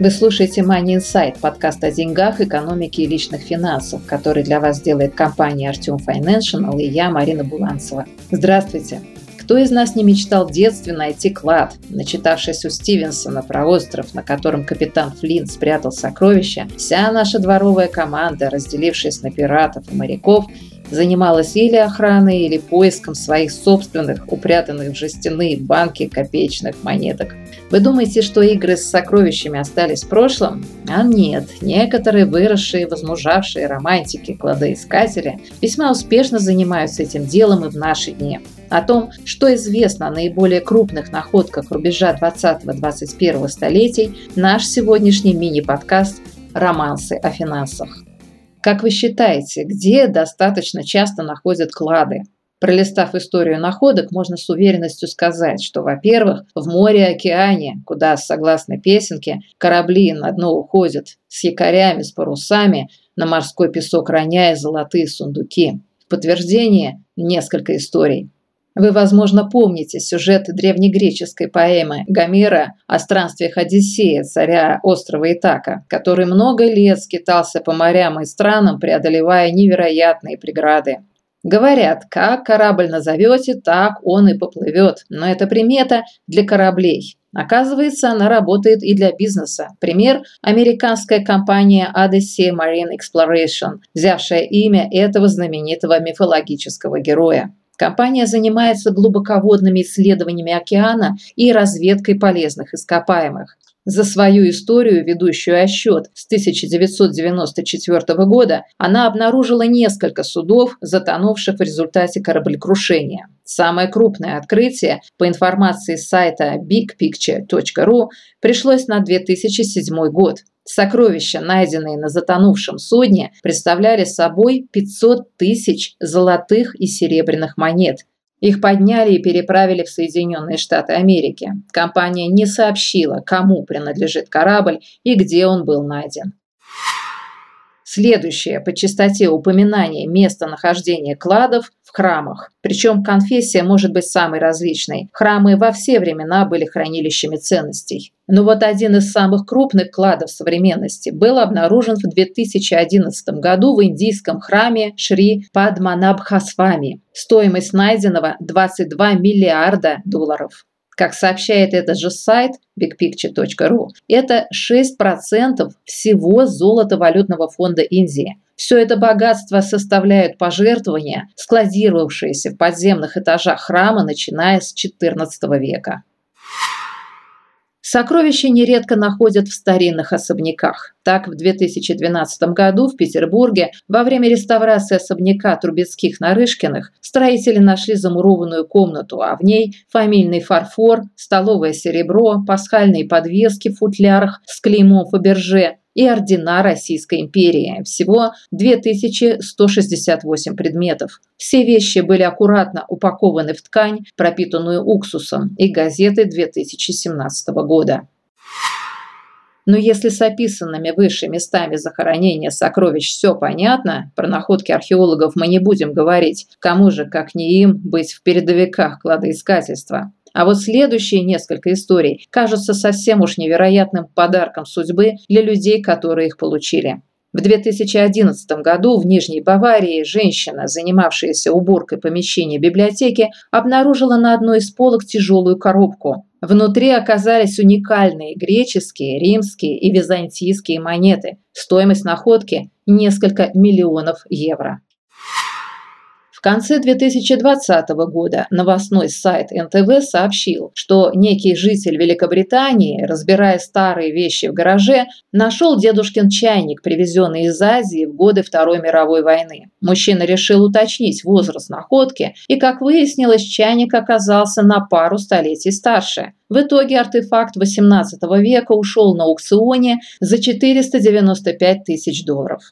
Вы слушаете Money Insight, подкаст о деньгах, экономике и личных финансах, который для вас делает компания Артем Financial и я, Марина Буланцева. Здравствуйте! Кто из нас не мечтал в детстве найти клад? Начитавшись у Стивенсона про остров, на котором капитан Флинт спрятал сокровища, вся наша дворовая команда, разделившись на пиратов и моряков, занималась или охраной, или поиском своих собственных, упрятанных в жестяные банки копеечных монеток. Вы думаете, что игры с сокровищами остались в прошлом? А нет, некоторые выросшие, возмужавшие романтики, кладоискатели весьма успешно занимаются этим делом и в наши дни. О том, что известно о наиболее крупных находках рубежа 20-21 столетий, наш сегодняшний мини-подкаст «Романсы о финансах». Как вы считаете, где достаточно часто находят клады? Пролистав историю находок, можно с уверенностью сказать, что, во-первых, в море и океане, куда, согласно песенке, корабли на дно уходят с якорями, с парусами, на морской песок роняя золотые сундуки. В подтверждение несколько историй. Вы, возможно, помните сюжет древнегреческой поэмы Гомера о странствиях Одиссея, царя острова Итака, который много лет скитался по морям и странам, преодолевая невероятные преграды. Говорят, как корабль назовете, так он и поплывет, но это примета для кораблей. Оказывается, она работает и для бизнеса. Пример – американская компания Odyssey Marine Exploration, взявшая имя этого знаменитого мифологического героя. Компания занимается глубоководными исследованиями океана и разведкой полезных ископаемых. За свою историю, ведущую отсчет с 1994 года, она обнаружила несколько судов, затонувших в результате кораблекрушения. Самое крупное открытие, по информации сайта bigpicture.ru, пришлось на 2007 год. Сокровища, найденные на затонувшем судне, представляли собой 500 тысяч золотых и серебряных монет. Их подняли и переправили в Соединенные Штаты Америки. Компания не сообщила, кому принадлежит корабль и где он был найден. Следующее по частоте упоминания местонахождения кладов в храмах. Причем конфессия может быть самой различной. Храмы во все времена были хранилищами ценностей. Но вот один из самых крупных кладов современности был обнаружен в 2011 году в индийском храме Шри Падманабхасвами. Стоимость найденного 22 миллиарда долларов. Как сообщает этот же сайт bigpicture.ru, это 6% всего золота валютного фонда Индии. Все это богатство составляют пожертвования, складировавшиеся в подземных этажах храма, начиная с XIV века. Сокровища нередко находят в старинных особняках. Так, в 2012 году в Петербурге во время реставрации особняка Трубецких Нарышкиных строители нашли замурованную комнату, а в ней фамильный фарфор, столовое серебро, пасхальные подвески в футлярах с клеймом Фаберже, и ордена Российской империи. Всего 2168 предметов. Все вещи были аккуратно упакованы в ткань, пропитанную уксусом, и газеты 2017 года. Но если с описанными выше местами захоронения сокровищ все понятно, про находки археологов мы не будем говорить, кому же, как не им, быть в передовиках кладоискательства. А вот следующие несколько историй кажутся совсем уж невероятным подарком судьбы для людей, которые их получили. В 2011 году в Нижней Баварии женщина, занимавшаяся уборкой помещения библиотеки, обнаружила на одной из полок тяжелую коробку. Внутри оказались уникальные греческие, римские и византийские монеты. Стоимость находки – несколько миллионов евро. В конце 2020 года новостной сайт НТВ сообщил, что некий житель Великобритании, разбирая старые вещи в гараже, нашел дедушкин чайник, привезенный из Азии в годы Второй мировой войны. Мужчина решил уточнить возраст находки, и, как выяснилось, чайник оказался на пару столетий старше. В итоге артефакт XVIII века ушел на аукционе за 495 тысяч долларов.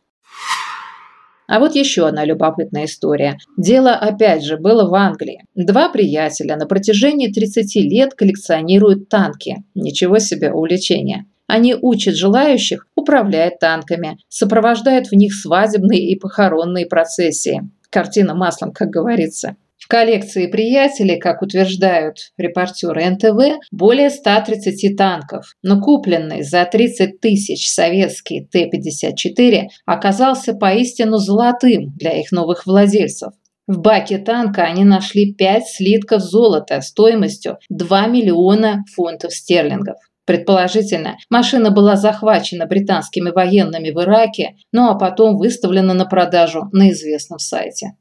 А вот еще одна любопытная история. Дело опять же было в Англии. Два приятеля на протяжении 30 лет коллекционируют танки. Ничего себе увлечение. Они учат желающих управлять танками, сопровождают в них свадебные и похоронные процессии. Картина маслом, как говорится. Коллекции приятелей, как утверждают репортеры НТВ, более 130 танков, но купленный за 30 тысяч советский Т-54 оказался поистину золотым для их новых владельцев. В баке танка они нашли 5 слитков золота стоимостью 2 миллиона фунтов стерлингов. Предположительно, машина была захвачена британскими военными в Ираке, ну а потом выставлена на продажу на известном сайте.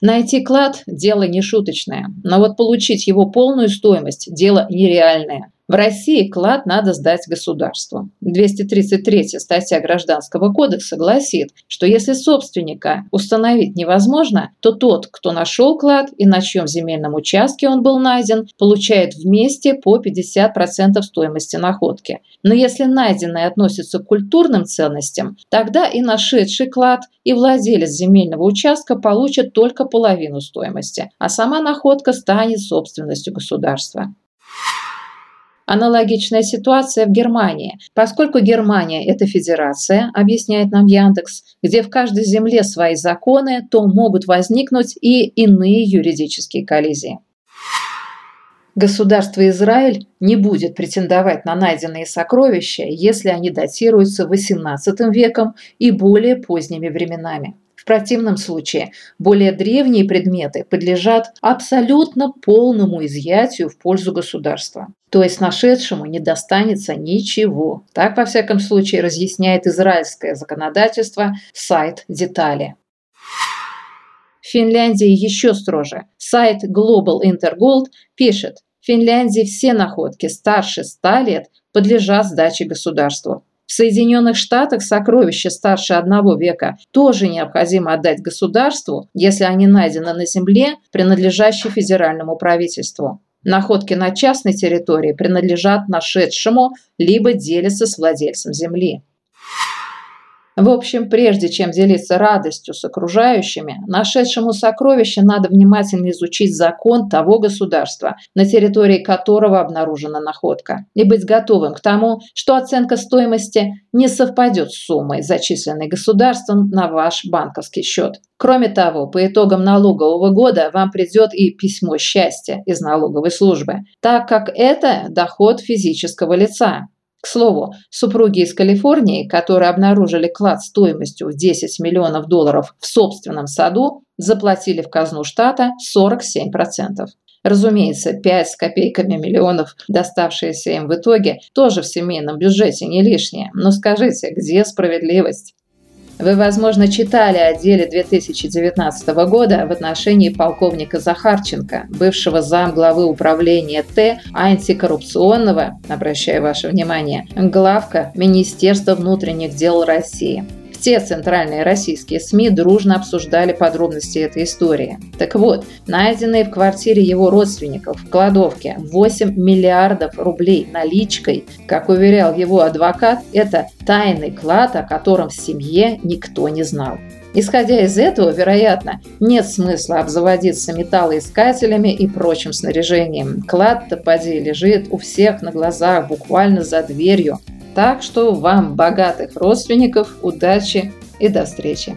Найти клад – дело не шуточное, но вот получить его полную стоимость – дело нереальное. В России клад надо сдать государству. 233 статья Гражданского кодекса гласит, что если собственника установить невозможно, то тот, кто нашел клад и на чьем земельном участке он был найден, получает вместе по 50% стоимости находки. Но если найденное относится к культурным ценностям, тогда и нашедший клад, и владелец земельного участка получат только половину стоимости, а сама находка станет собственностью государства. Аналогичная ситуация в Германии. Поскольку Германия – это федерация, объясняет нам Яндекс, где в каждой земле свои законы, то могут возникнуть и иные юридические коллизии. Государство Израиль не будет претендовать на найденные сокровища, если они датируются XVIII веком и более поздними временами. Противном случае более древние предметы подлежат абсолютно полному изъятию в пользу государства. То есть нашедшему не достанется ничего. Так, во всяком случае, разъясняет израильское законодательство сайт «Детали». В Финляндии еще строже. Сайт Global Intergold пишет, в Финляндии все находки старше 100 лет подлежат сдаче государству. В Соединенных Штатах сокровища старше одного века тоже необходимо отдать государству, если они найдены на земле, принадлежащей федеральному правительству. Находки на частной территории принадлежат нашедшему, либо делятся с владельцем земли. В общем, прежде чем делиться радостью с окружающими, нашедшему сокровище надо внимательно изучить закон того государства, на территории которого обнаружена находка, и быть готовым к тому, что оценка стоимости не совпадет с суммой, зачисленной государством на ваш банковский счет. Кроме того, по итогам налогового года вам придет и письмо счастья из налоговой службы, так как это доход физического лица. К слову, супруги из Калифорнии, которые обнаружили клад стоимостью в 10 миллионов долларов в собственном саду, заплатили в казну штата 47%. Разумеется, 5 с копейками миллионов, доставшиеся им в итоге, тоже в семейном бюджете не лишние. Но скажите, где справедливость? Вы, возможно, читали о деле 2019 года в отношении полковника Захарченко, бывшего замглавы управления Т антикоррупционного, обращаю ваше внимание, главка Министерства внутренних дел России. Все центральные российские СМИ дружно обсуждали подробности этой истории. Так вот, найденные в квартире его родственников в кладовке 8 миллиардов рублей наличкой, как уверял его адвокат, это тайный клад, о котором в семье никто не знал. Исходя из этого, вероятно, нет смысла обзаводиться металлоискателями и прочим снаряжением. Клад-то поди лежит у всех на глазах, буквально за дверью. Так что вам, богатых родственников, удачи и до встречи!